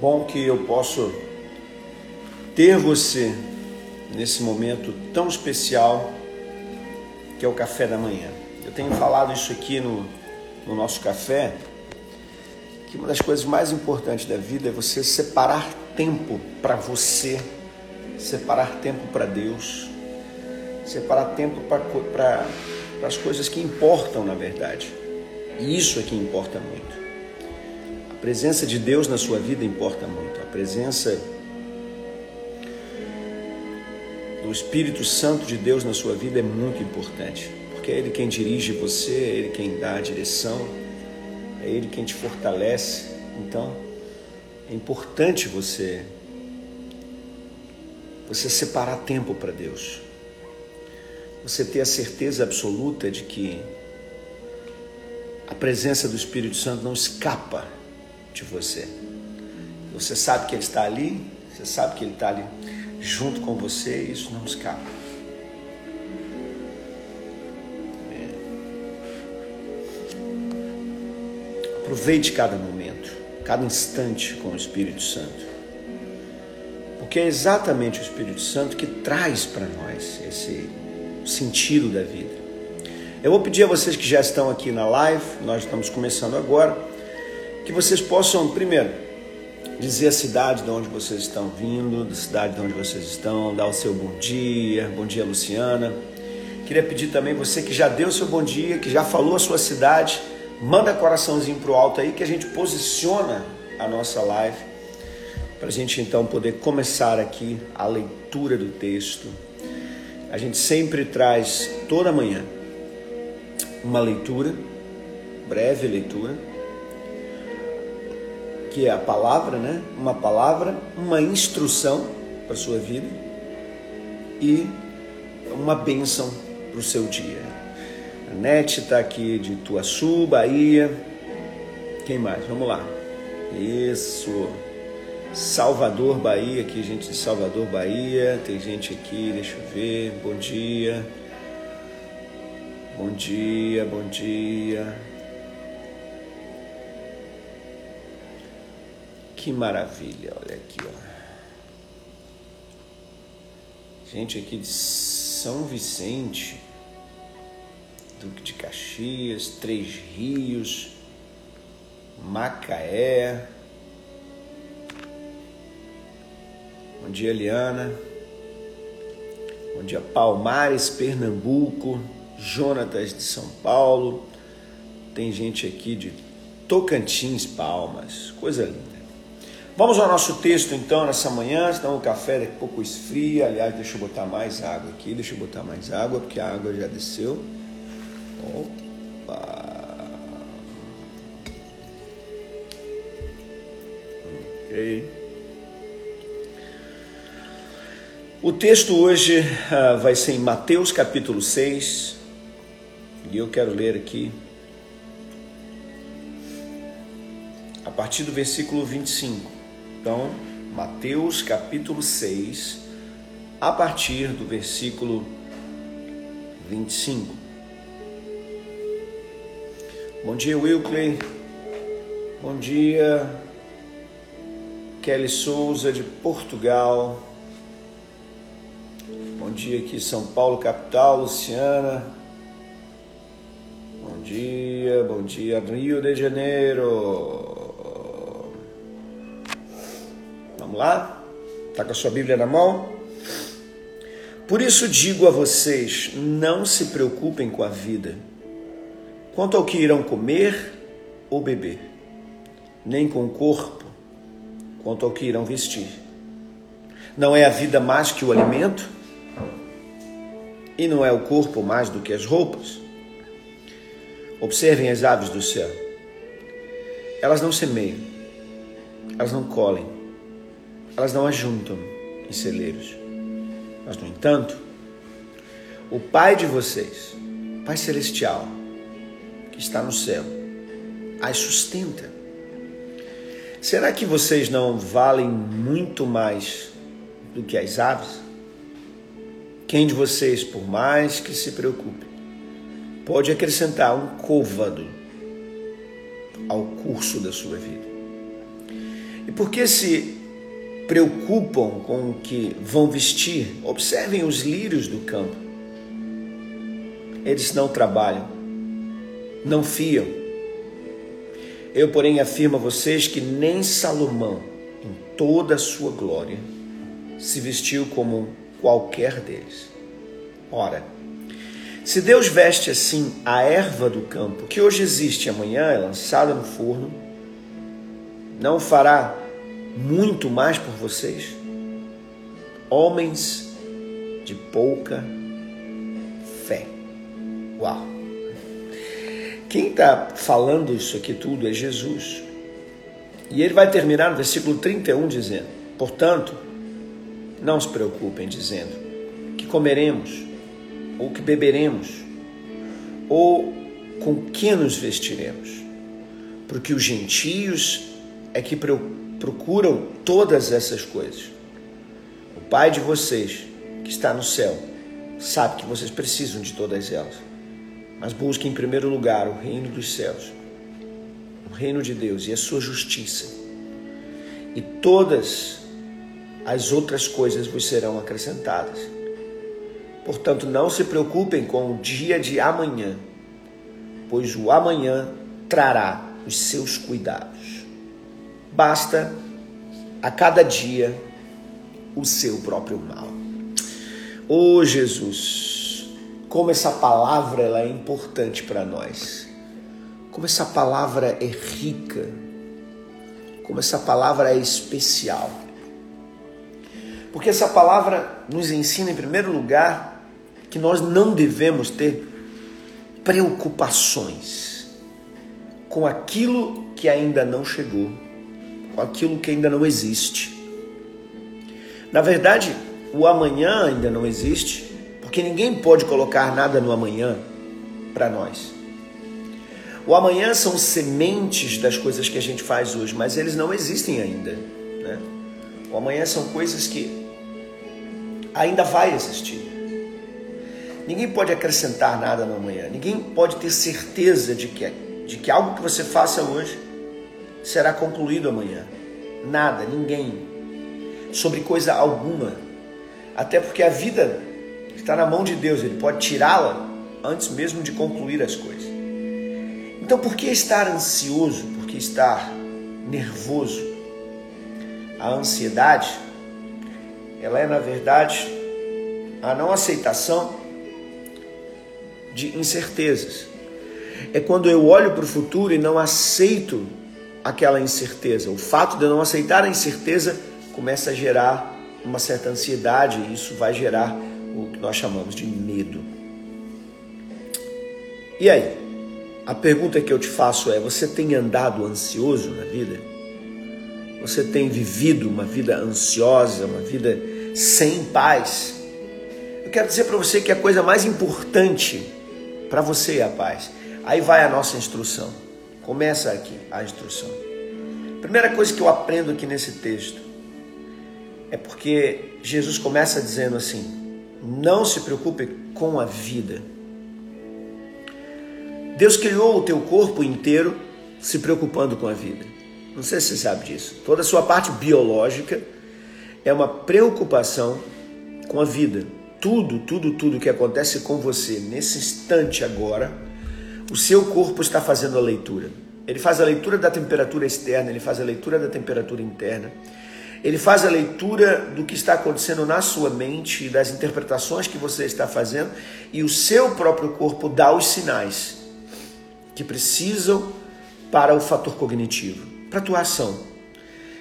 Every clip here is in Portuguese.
bom que eu posso ter você nesse momento tão especial que é o café da manhã. Eu tenho falado isso aqui no, no nosso café, que uma das coisas mais importantes da vida é você separar tempo para você, separar tempo para Deus, separar tempo para as coisas que importam na verdade. E isso é que importa muito. A presença de Deus na sua vida importa muito. A presença do Espírito Santo de Deus na sua vida é muito importante, porque é Ele quem dirige você, é Ele quem dá a direção, é Ele quem te fortalece. Então, é importante você você separar tempo para Deus. Você ter a certeza absoluta de que a presença do Espírito Santo não escapa de você. Você sabe que Ele está ali, você sabe que Ele está ali junto com você e isso não escapa. É. Aproveite cada momento, cada instante com o Espírito Santo. Porque é exatamente o Espírito Santo que traz para nós esse sentido da vida. Eu vou pedir a vocês que já estão aqui na live, nós estamos começando agora, que vocês possam, primeiro, dizer a cidade de onde vocês estão vindo, da cidade de onde vocês estão, dar o seu bom dia, bom dia Luciana. Queria pedir também você que já deu o seu bom dia, que já falou a sua cidade, manda coraçãozinho pro alto aí que a gente posiciona a nossa live para a gente então poder começar aqui a leitura do texto. A gente sempre traz toda manhã uma leitura, breve leitura, que é a palavra, né? Uma palavra, uma instrução para sua vida e uma bênção para o seu dia. A Nete está aqui de Tuaçu, Bahia. Quem mais? Vamos lá. Isso. Salvador, Bahia, aqui gente de Salvador, Bahia. Tem gente aqui, deixa eu ver. Bom dia. Bom dia, bom dia. Que maravilha, olha aqui, ó. Gente aqui de São Vicente, Duque de Caxias, Três Rios, Macaé. Bom dia, Eliana. Bom dia, Palmares, Pernambuco, Jonatas de São Paulo. Tem gente aqui de Tocantins, Palmas. Coisa linda. Vamos ao nosso texto então nessa manhã, senão o café daqui a pouco esfria. Aliás, deixa eu botar mais água aqui, deixa eu botar mais água, porque a água já desceu. Opa! Ok. O texto hoje uh, vai ser em Mateus capítulo 6, e eu quero ler aqui a partir do versículo 25. Então, Mateus capítulo 6, a partir do versículo 25. Bom dia, Wilkley. Bom dia, Kelly Souza de Portugal. Bom dia aqui, São Paulo, capital, Luciana. Bom dia, bom dia, Rio de Janeiro. Vamos lá? Está com a sua Bíblia na mão? Por isso digo a vocês: não se preocupem com a vida, quanto ao que irão comer ou beber, nem com o corpo, quanto ao que irão vestir. Não é a vida mais que o alimento? E não é o corpo mais do que as roupas? Observem as aves do céu. Elas não semeiam, elas não colhem, elas não ajuntam em celeiros. Mas, no entanto, o Pai de vocês, Pai Celestial, que está no céu, as sustenta. Será que vocês não valem muito mais do que as aves? Quem de vocês, por mais que se preocupe, pode acrescentar um côvado ao curso da sua vida? E por que se preocupam com o que vão vestir? Observem os lírios do campo. Eles não trabalham, não fiam, eu, porém, afirmo a vocês que nem Salomão, em toda a sua glória, se vestiu como qualquer deles. Ora, se Deus veste assim a erva do campo, que hoje existe e amanhã é lançada no forno, não fará muito mais por vocês? Homens de pouca fé. Uau! Quem está falando isso aqui tudo é Jesus. E ele vai terminar no versículo 31 dizendo: Portanto, não se preocupem dizendo que comeremos, ou que beberemos, ou com que nos vestiremos, porque os gentios é que procuram todas essas coisas. O Pai de vocês, que está no céu, sabe que vocês precisam de todas elas. Mas busque em primeiro lugar o reino dos céus, o reino de Deus e a sua justiça. E todas as outras coisas vos serão acrescentadas. Portanto, não se preocupem com o dia de amanhã, pois o amanhã trará os seus cuidados. Basta a cada dia o seu próprio mal. Oh Jesus, como essa palavra ela é importante para nós. Como essa palavra é rica. Como essa palavra é especial. Porque essa palavra nos ensina, em primeiro lugar, que nós não devemos ter preocupações com aquilo que ainda não chegou, aquilo que ainda não existe. Na verdade, o amanhã ainda não existe, porque ninguém pode colocar nada no amanhã para nós. O amanhã são sementes das coisas que a gente faz hoje, mas eles não existem ainda. Né? O amanhã são coisas que ainda vai existir. Ninguém pode acrescentar nada no amanhã. Ninguém pode ter certeza de que, de que algo que você faça hoje será concluído amanhã. Nada, ninguém. Sobre coisa alguma. Até porque a vida está na mão de Deus, ele pode tirá-la antes mesmo de concluir as coisas. Então, por que estar ansioso? Por que estar nervoso? A ansiedade, ela é na verdade a não aceitação de incertezas. É quando eu olho para o futuro e não aceito aquela incerteza. O fato de eu não aceitar a incerteza começa a gerar uma certa ansiedade e isso vai gerar o que nós chamamos de medo. E aí? A pergunta que eu te faço é: você tem andado ansioso na vida? Você tem vivido uma vida ansiosa, uma vida sem paz? Eu quero dizer para você que a coisa mais importante para você é a paz. Aí vai a nossa instrução. Começa aqui a instrução. Primeira coisa que eu aprendo aqui nesse texto é porque Jesus começa dizendo assim: não se preocupe com a vida. Deus criou o teu corpo inteiro se preocupando com a vida. Não sei se você sabe disso. Toda a sua parte biológica é uma preocupação com a vida. Tudo, tudo, tudo que acontece com você nesse instante agora, o seu corpo está fazendo a leitura. Ele faz a leitura da temperatura externa, ele faz a leitura da temperatura interna. Ele faz a leitura do que está acontecendo na sua mente das interpretações que você está fazendo, e o seu próprio corpo dá os sinais que precisam para o fator cognitivo, para a tua ação.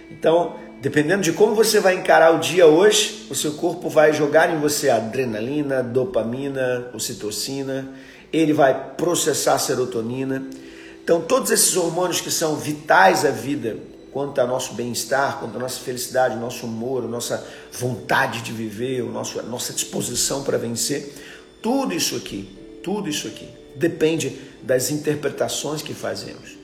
Então, dependendo de como você vai encarar o dia hoje, o seu corpo vai jogar em você adrenalina, dopamina, ocitocina, ele vai processar serotonina. Então, todos esses hormônios que são vitais à vida quanto ao nosso bem-estar, quanto à nossa felicidade, nosso humor, a nossa vontade de viver, o nosso, a nossa disposição para vencer. Tudo isso aqui, tudo isso aqui depende das interpretações que fazemos.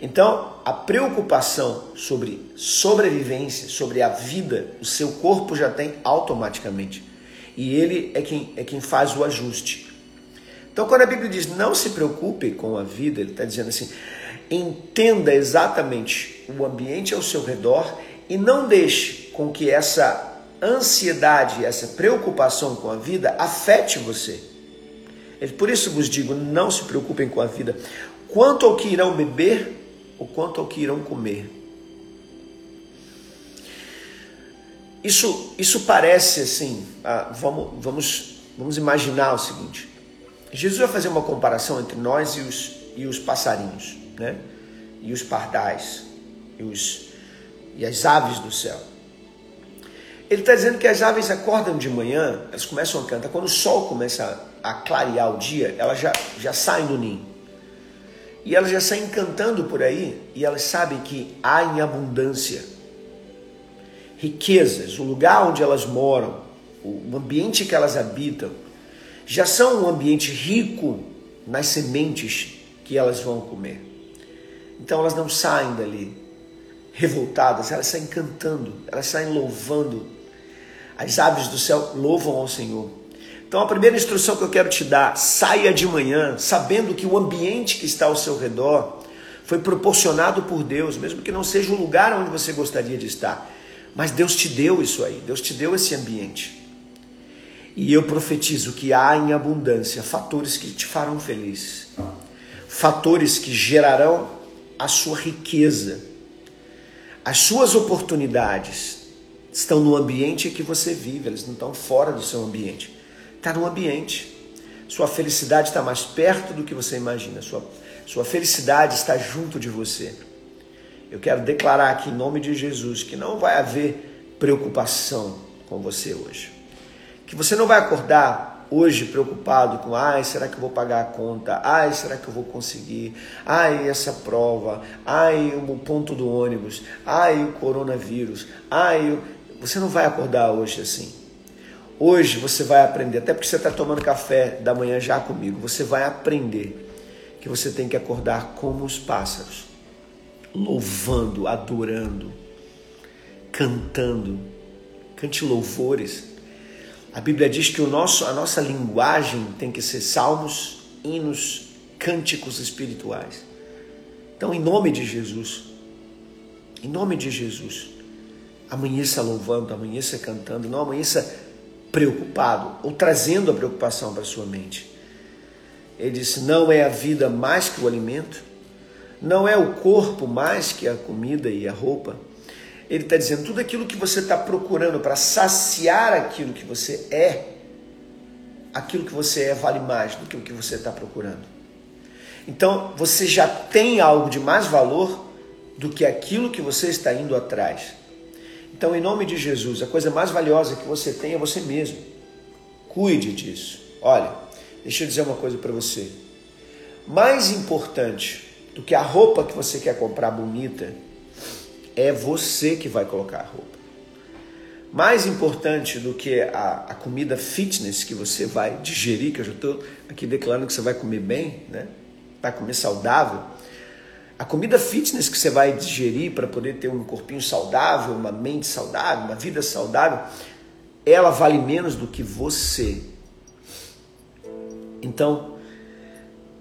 Então, a preocupação sobre sobrevivência, sobre a vida, o seu corpo já tem automaticamente. E ele é quem, é quem faz o ajuste. Então, quando a Bíblia diz não se preocupe com a vida, ele está dizendo assim: entenda exatamente o ambiente ao seu redor e não deixe com que essa ansiedade, essa preocupação com a vida afete você. Por isso vos digo: não se preocupem com a vida, quanto ao que irão beber ou quanto ao que irão comer. Isso, isso parece assim, ah, vamos, vamos, vamos imaginar o seguinte: Jesus vai fazer uma comparação entre nós e os, e os passarinhos, né? E os pardais, e, os, e as aves do céu. Ele está dizendo que as aves acordam de manhã, elas começam a cantar. Quando o sol começa a clarear o dia, elas já, já saem do ninho. E elas já saem cantando por aí, e elas sabem que há em abundância riquezas, o lugar onde elas moram, o ambiente que elas habitam, já são um ambiente rico nas sementes que elas vão comer. Então elas não saem dali revoltadas, elas saem cantando, elas saem louvando. As aves do céu louvam ao Senhor. Então a primeira instrução que eu quero te dar, saia de manhã sabendo que o ambiente que está ao seu redor foi proporcionado por Deus, mesmo que não seja o lugar onde você gostaria de estar. Mas Deus te deu isso aí, Deus te deu esse ambiente. E eu profetizo que há em abundância fatores que te farão feliz, fatores que gerarão a sua riqueza. As suas oportunidades estão no ambiente que você vive, elas não estão fora do seu ambiente. Está no ambiente. Sua felicidade está mais perto do que você imagina. Sua, sua felicidade está junto de você. Eu quero declarar aqui em nome de Jesus que não vai haver preocupação com você hoje que você não vai acordar hoje preocupado com, ai, será que eu vou pagar a conta? Ai, será que eu vou conseguir? Ai, essa prova? Ai, o ponto do ônibus? Ai, o coronavírus? Ai, você não vai acordar hoje assim. Hoje você vai aprender, até porque você está tomando café da manhã já comigo, você vai aprender que você tem que acordar como os pássaros, louvando, adorando, cantando. Cante louvores a Bíblia diz que o nosso, a nossa linguagem tem que ser salmos, hinos, cânticos espirituais. Então, em nome de Jesus, em nome de Jesus, amanheça louvando, amanheça cantando, não amanheça preocupado ou trazendo a preocupação para a sua mente. Ele disse: não é a vida mais que o alimento, não é o corpo mais que a comida e a roupa. Ele está dizendo tudo aquilo que você está procurando para saciar aquilo que você é, aquilo que você é vale mais do que o que você está procurando. Então você já tem algo de mais valor do que aquilo que você está indo atrás. Então, em nome de Jesus, a coisa mais valiosa que você tem é você mesmo. Cuide disso. Olha, deixa eu dizer uma coisa para você. Mais importante do que a roupa que você quer comprar bonita é você que vai colocar a roupa. Mais importante do que a, a comida fitness que você vai digerir, que eu já estou aqui declarando que você vai comer bem, né? vai comer saudável. A comida fitness que você vai digerir para poder ter um corpinho saudável, uma mente saudável, uma vida saudável, ela vale menos do que você. Então,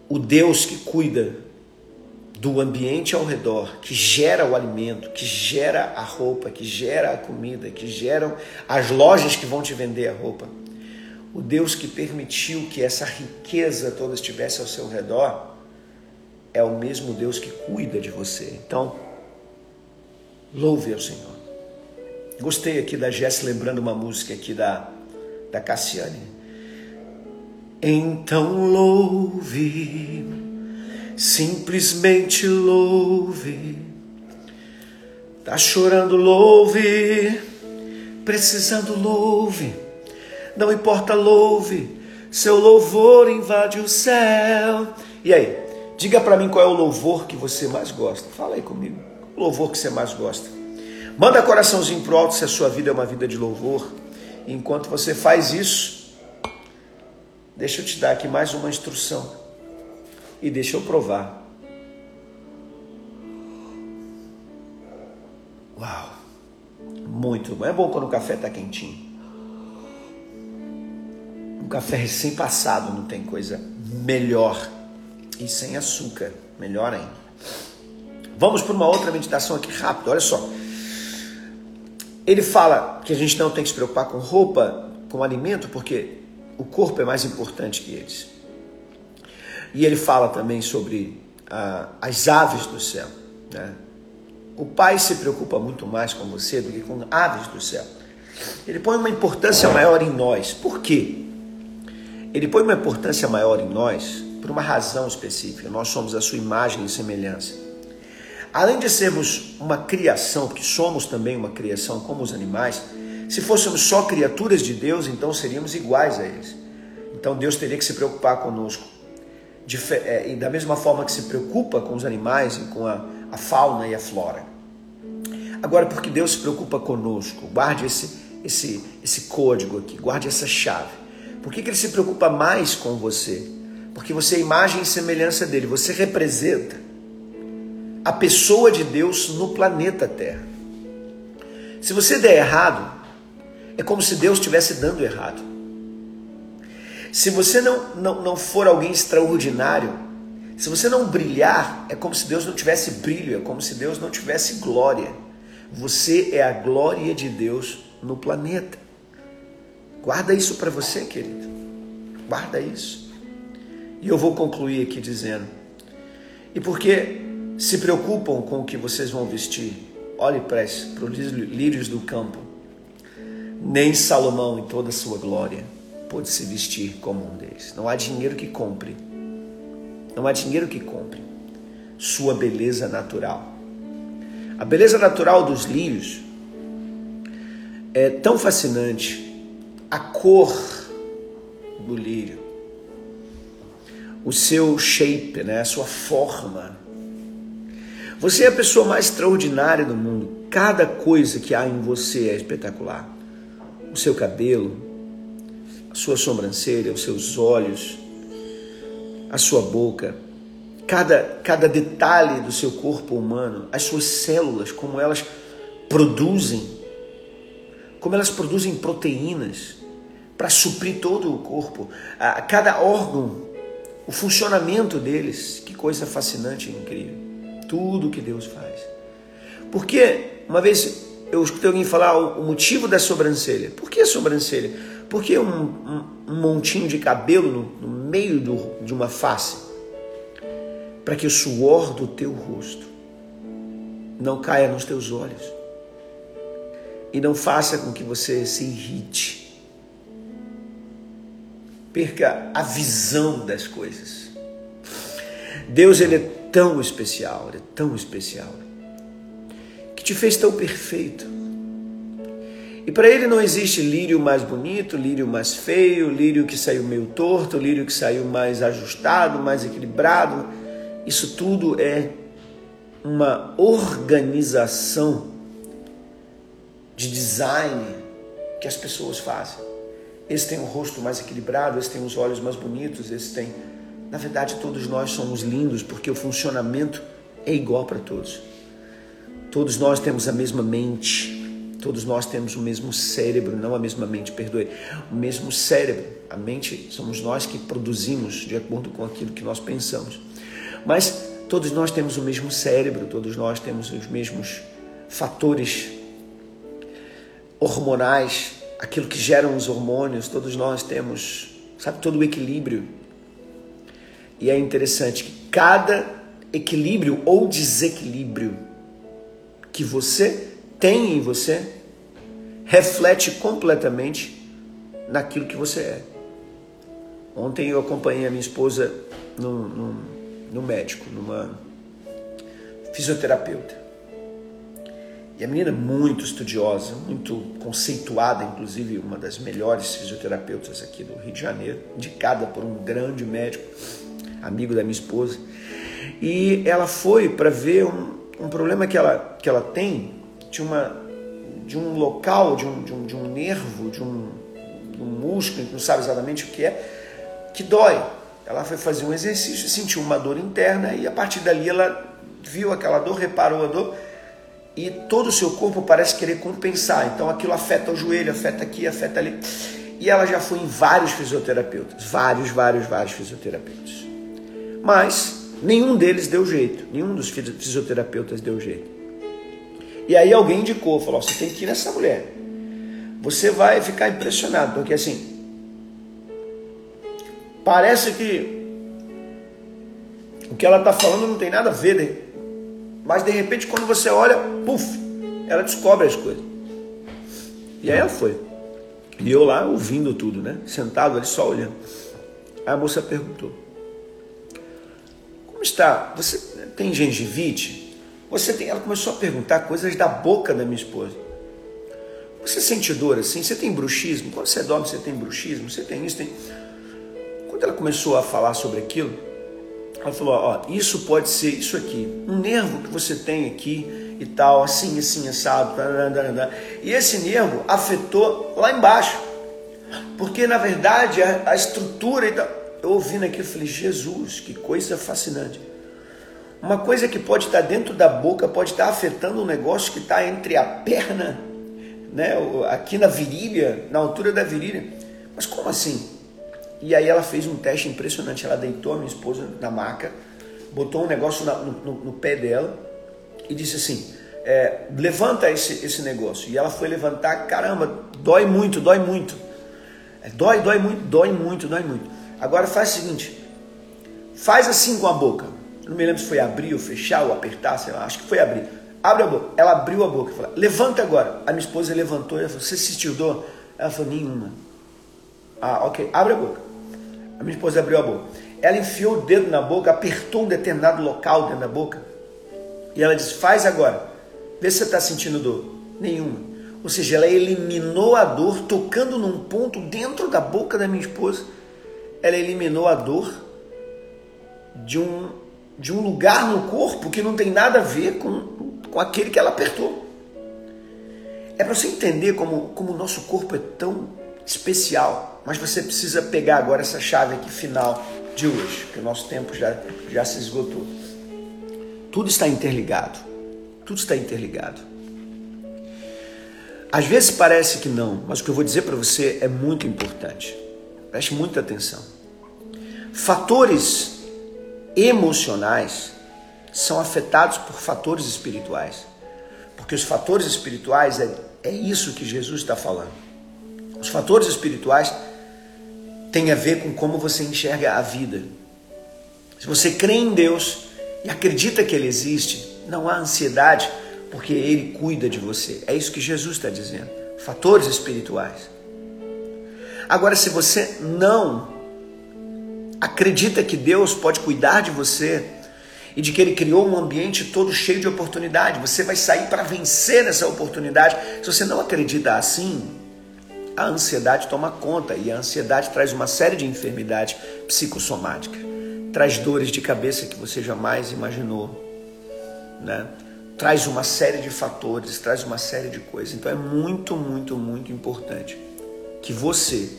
o Deus que cuida do ambiente ao redor, que gera o alimento, que gera a roupa, que gera a comida, que geram as lojas que vão te vender a roupa. O Deus que permitiu que essa riqueza toda estivesse ao seu redor é o mesmo Deus que cuida de você. Então, louve ao Senhor. Gostei aqui da Jess lembrando uma música aqui da, da Cassiane. Então louve simplesmente louve. Tá chorando, louve. Precisando, louve. Não importa, louve. Seu louvor invade o céu. E aí, diga para mim qual é o louvor que você mais gosta. Fala aí comigo. o louvor que você mais gosta. Manda coraçãozinho pro alto se a sua vida é uma vida de louvor. Enquanto você faz isso, deixa eu te dar aqui mais uma instrução. E deixa eu provar. Uau! Muito bom. É bom quando o café está quentinho. Um café recém-passado não tem coisa melhor. E sem açúcar, melhor ainda. Vamos para uma outra meditação aqui rápido, olha só. Ele fala que a gente não tem que se preocupar com roupa, com alimento, porque o corpo é mais importante que eles. E ele fala também sobre ah, as aves do céu. Né? O pai se preocupa muito mais com você do que com aves do céu. Ele põe uma importância maior em nós. Por quê? Ele põe uma importância maior em nós por uma razão específica. Nós somos a sua imagem e semelhança. Além de sermos uma criação, porque somos também uma criação como os animais, se fôssemos só criaturas de Deus, então seríamos iguais a eles. Então Deus teria que se preocupar conosco. É, da mesma forma que se preocupa com os animais e com a, a fauna e a flora. Agora, porque Deus se preocupa conosco, guarde esse, esse, esse código aqui, guarde essa chave. Por que, que ele se preocupa mais com você? Porque você é imagem e semelhança dele, você representa a pessoa de Deus no planeta Terra. Se você der errado, é como se Deus estivesse dando errado. Se você não, não, não for alguém extraordinário, se você não brilhar, é como se Deus não tivesse brilho, é como se Deus não tivesse glória. Você é a glória de Deus no planeta. Guarda isso para você, querido. Guarda isso. E eu vou concluir aqui dizendo: e porque se preocupam com o que vocês vão vestir, olhe para os lírios do campo. Nem Salomão, em toda a sua glória, pôde se vestir como um deles. Não há dinheiro que compre. Não há dinheiro que compre sua beleza natural. A beleza natural dos lírios é tão fascinante a cor do lírio, o seu shape, né, a sua forma. Você é a pessoa mais extraordinária do mundo. Cada coisa que há em você é espetacular. O seu cabelo, sua sobrancelha, os seus olhos, a sua boca, cada, cada detalhe do seu corpo humano, as suas células, como elas produzem, como elas produzem proteínas, para suprir todo o corpo, a cada órgão, o funcionamento deles. Que coisa fascinante e incrível. Tudo que Deus faz. Porque, uma vez eu escutei alguém falar o motivo da sobrancelha. Por que a sobrancelha? Porque um, um, um montinho de cabelo no, no meio do, de uma face. Para que o suor do teu rosto não caia nos teus olhos e não faça com que você se irrite perca a visão das coisas. Deus ele é tão especial, ele é tão especial, que te fez tão perfeito. E para ele não existe lírio mais bonito, lírio mais feio, lírio que saiu meio torto, lírio que saiu mais ajustado, mais equilibrado. Isso tudo é uma organização de design que as pessoas fazem. Esse tem o rosto mais equilibrado, esse tem os olhos mais bonitos, esse tem. Na verdade, todos nós somos lindos porque o funcionamento é igual para todos. Todos nós temos a mesma mente, todos nós temos o mesmo cérebro, não a mesma mente, perdoe, o mesmo cérebro. A mente somos nós que produzimos de acordo com aquilo que nós pensamos. Mas todos nós temos o mesmo cérebro, todos nós temos os mesmos fatores hormonais aquilo que geram os hormônios, todos nós temos, sabe, todo o equilíbrio. E é interessante que cada equilíbrio ou desequilíbrio que você tem em você reflete completamente naquilo que você é. Ontem eu acompanhei a minha esposa no, médico, numa fisioterapeuta. E a menina é muito estudiosa, muito conceituada, inclusive uma das melhores fisioterapeutas aqui do Rio de Janeiro, indicada por um grande médico, amigo da minha esposa. E ela foi para ver um, um problema que ela, que ela tem de, uma, de um local, de um, de um, de um nervo, de um, de um músculo, gente não sabe exatamente o que é, que dói. Ela foi fazer um exercício, sentiu uma dor interna e a partir dali ela viu aquela dor, reparou a dor e todo o seu corpo parece querer compensar. Então aquilo afeta o joelho, afeta aqui, afeta ali. E ela já foi em vários fisioterapeutas, vários, vários, vários fisioterapeutas. Mas nenhum deles deu jeito, nenhum dos fisioterapeutas deu jeito. E aí alguém indicou, falou: você tem que ir nessa mulher. Você vai ficar impressionado, porque assim, parece que o que ela está falando não tem nada a ver, né? mas de repente quando você olha, puf, ela descobre as coisas. E aí ela foi. E eu lá ouvindo tudo, né? Sentado ali só olhando. Aí a moça perguntou: Como está? Você tem gengivite? Você tem. Ela começou a perguntar coisas da boca da minha esposa. Você sente dor assim? Você tem bruxismo? Quando você dorme, você tem bruxismo? Você tem isso? Tem... Quando ela começou a falar sobre aquilo, ela falou: Ó, isso pode ser isso aqui, um nervo que você tem aqui e tal, assim, assim, assado. E esse nervo afetou lá embaixo. Porque na verdade a, a estrutura. Eu ouvindo aqui, eu falei, Jesus, que coisa fascinante. Uma coisa que pode estar dentro da boca pode estar afetando um negócio que está entre a perna, né, aqui na virilha, na altura da virilha. Mas como assim? E aí ela fez um teste impressionante. Ela deitou a minha esposa na maca, botou um negócio na, no, no, no pé dela e disse assim: é, levanta esse, esse negócio. E ela foi levantar, caramba, dói muito, dói muito. É, dói, dói muito, dói muito, dói muito. Agora faz o seguinte: faz assim com a boca. Não me lembro se foi abrir ou fechar ou apertar, sei lá, acho que foi abrir. Abre a boca. Ela abriu a boca. Falou, levanta agora. A minha esposa levantou e falou: Você sentiu dor? Ela falou: Nenhuma. Ah, ok. Abre a boca. A minha esposa abriu a boca. Ela enfiou o dedo na boca, apertou um determinado local dentro da boca. E ela disse: Faz agora. Vê se você está sentindo dor. Nenhuma. Ou seja, ela eliminou a dor tocando num ponto dentro da boca da minha esposa. Ela eliminou a dor de um, de um lugar no corpo que não tem nada a ver com, com aquele que ela apertou. É para você entender como, como o nosso corpo é tão especial. Mas você precisa pegar agora essa chave aqui final de hoje, que o nosso tempo já, já se esgotou. Tudo está interligado. Tudo está interligado. Às vezes parece que não, mas o que eu vou dizer para você é muito importante. Preste muita atenção. Fatores emocionais são afetados por fatores espirituais. Porque os fatores espirituais é, é isso que Jesus está falando. Os fatores espirituais têm a ver com como você enxerga a vida. Se você crê em Deus e acredita que Ele existe, não há ansiedade, porque Ele cuida de você. É isso que Jesus está dizendo. Fatores espirituais. Agora, se você não acredita que Deus pode cuidar de você e de que Ele criou um ambiente todo cheio de oportunidade, você vai sair para vencer nessa oportunidade. Se você não acredita assim, a ansiedade toma conta e a ansiedade traz uma série de enfermidades psicossomáticas, traz dores de cabeça que você jamais imaginou, né? Traz uma série de fatores, traz uma série de coisas. Então é muito, muito, muito importante que você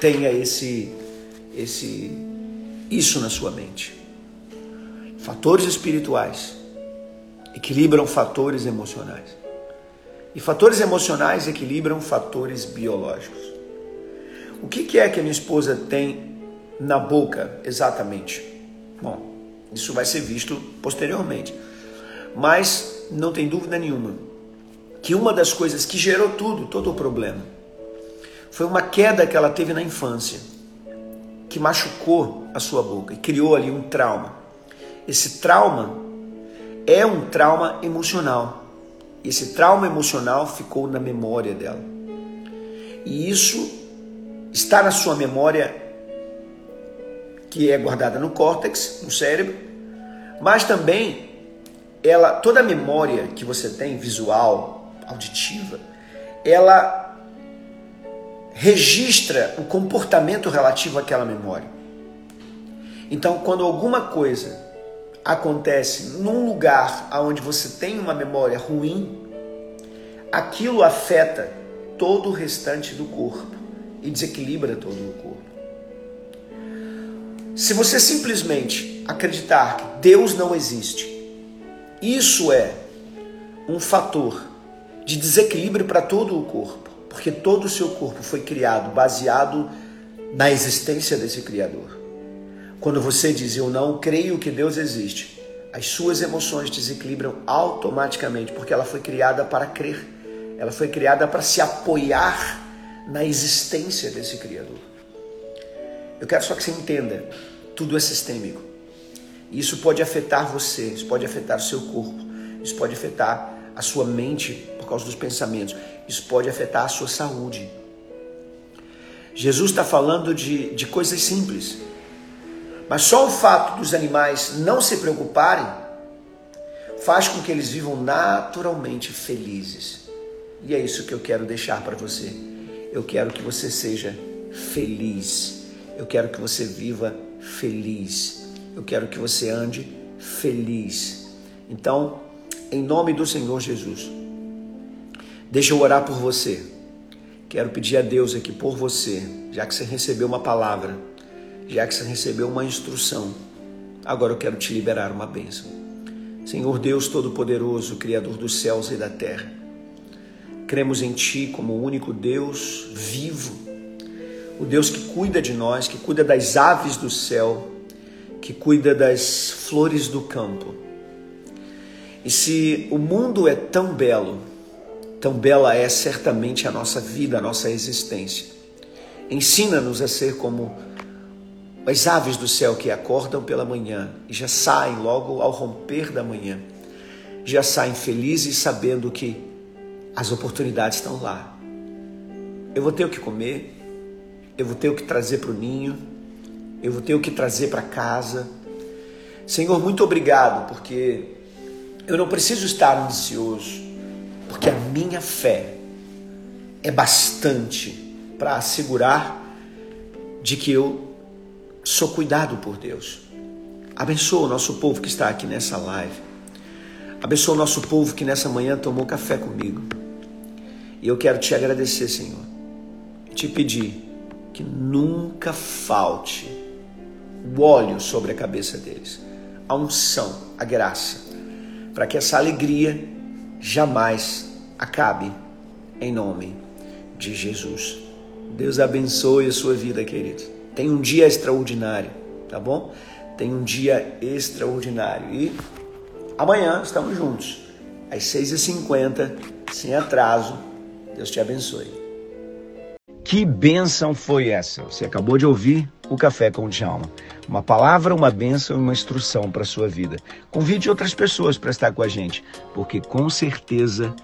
tenha esse esse isso na sua mente. Fatores espirituais equilibram fatores emocionais. E fatores emocionais equilibram fatores biológicos. O que, é que a minha esposa tem na boca exatamente? Bom, isso vai ser visto posteriormente. Mas não tem dúvida nenhuma que uma das coisas que gerou tudo, todo o problema, foi uma queda que ela teve na infância, que machucou a sua boca e criou ali um trauma. Esse trauma é um trauma emocional. Esse trauma emocional ficou na memória dela. E isso está na sua memória, que é guardada no córtex, no cérebro, mas também ela, toda a memória que você tem, visual, auditiva, ela registra o comportamento relativo àquela memória. Então, quando alguma coisa acontece num lugar onde você tem uma memória ruim, aquilo afeta todo o restante do corpo e desequilibra todo o corpo. Se você simplesmente acreditar que Deus não existe, isso é um fator de desequilíbrio para todo o corpo, porque todo o seu corpo foi criado baseado na existência desse Criador. Quando você diz eu não creio que Deus existe, as suas emoções desequilibram automaticamente, porque ela foi criada para crer, ela foi criada para se apoiar na existência desse Criador. Eu quero só que você entenda: tudo é sistêmico. Isso pode afetar você, isso pode afetar o seu corpo, isso pode afetar a sua mente por causa dos pensamentos, isso pode afetar a sua saúde. Jesus está falando de, de coisas simples, mas só o fato dos animais não se preocuparem faz com que eles vivam naturalmente felizes. E é isso que eu quero deixar para você. Eu quero que você seja feliz. Eu quero que você viva feliz. Eu quero que você ande feliz. Então, em nome do Senhor Jesus, deixa eu orar por você. Quero pedir a Deus aqui por você, já que você recebeu uma palavra, já que você recebeu uma instrução. Agora eu quero te liberar uma bênção. Senhor Deus Todo-Poderoso, Criador dos céus e da terra, cremos em Ti como o único Deus vivo, o Deus que cuida de nós, que cuida das aves do céu, que cuida das flores do campo. E se o mundo é tão belo, tão bela é certamente a nossa vida, a nossa existência. Ensina-nos a ser como as aves do céu que acordam pela manhã e já saem logo ao romper da manhã, já saem felizes sabendo que as oportunidades estão lá. Eu vou ter o que comer, eu vou ter o que trazer para o ninho, eu vou ter o que trazer para casa. Senhor, muito obrigado, porque eu não preciso estar ansioso, porque a minha fé é bastante para assegurar de que eu sou cuidado por Deus. Abençoa o nosso povo que está aqui nessa live. Abençoa o nosso povo que nessa manhã tomou café comigo. E eu quero te agradecer, Senhor. Te pedir que nunca falte o óleo sobre a cabeça deles, a unção, a graça, para que essa alegria jamais acabe, em nome de Jesus. Deus abençoe a sua vida, querido. Tenha um dia extraordinário, tá bom? Tenha um dia extraordinário. E amanhã estamos juntos, às 6h50, sem atraso. Deus te abençoe. Que bênção foi essa? Você acabou de ouvir o Café com o Djalma. Uma palavra, uma bênção e uma instrução para a sua vida. Convide outras pessoas para estar com a gente, porque com certeza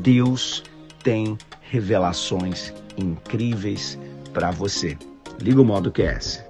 Deus tem revelações incríveis para você. Liga o modo QS.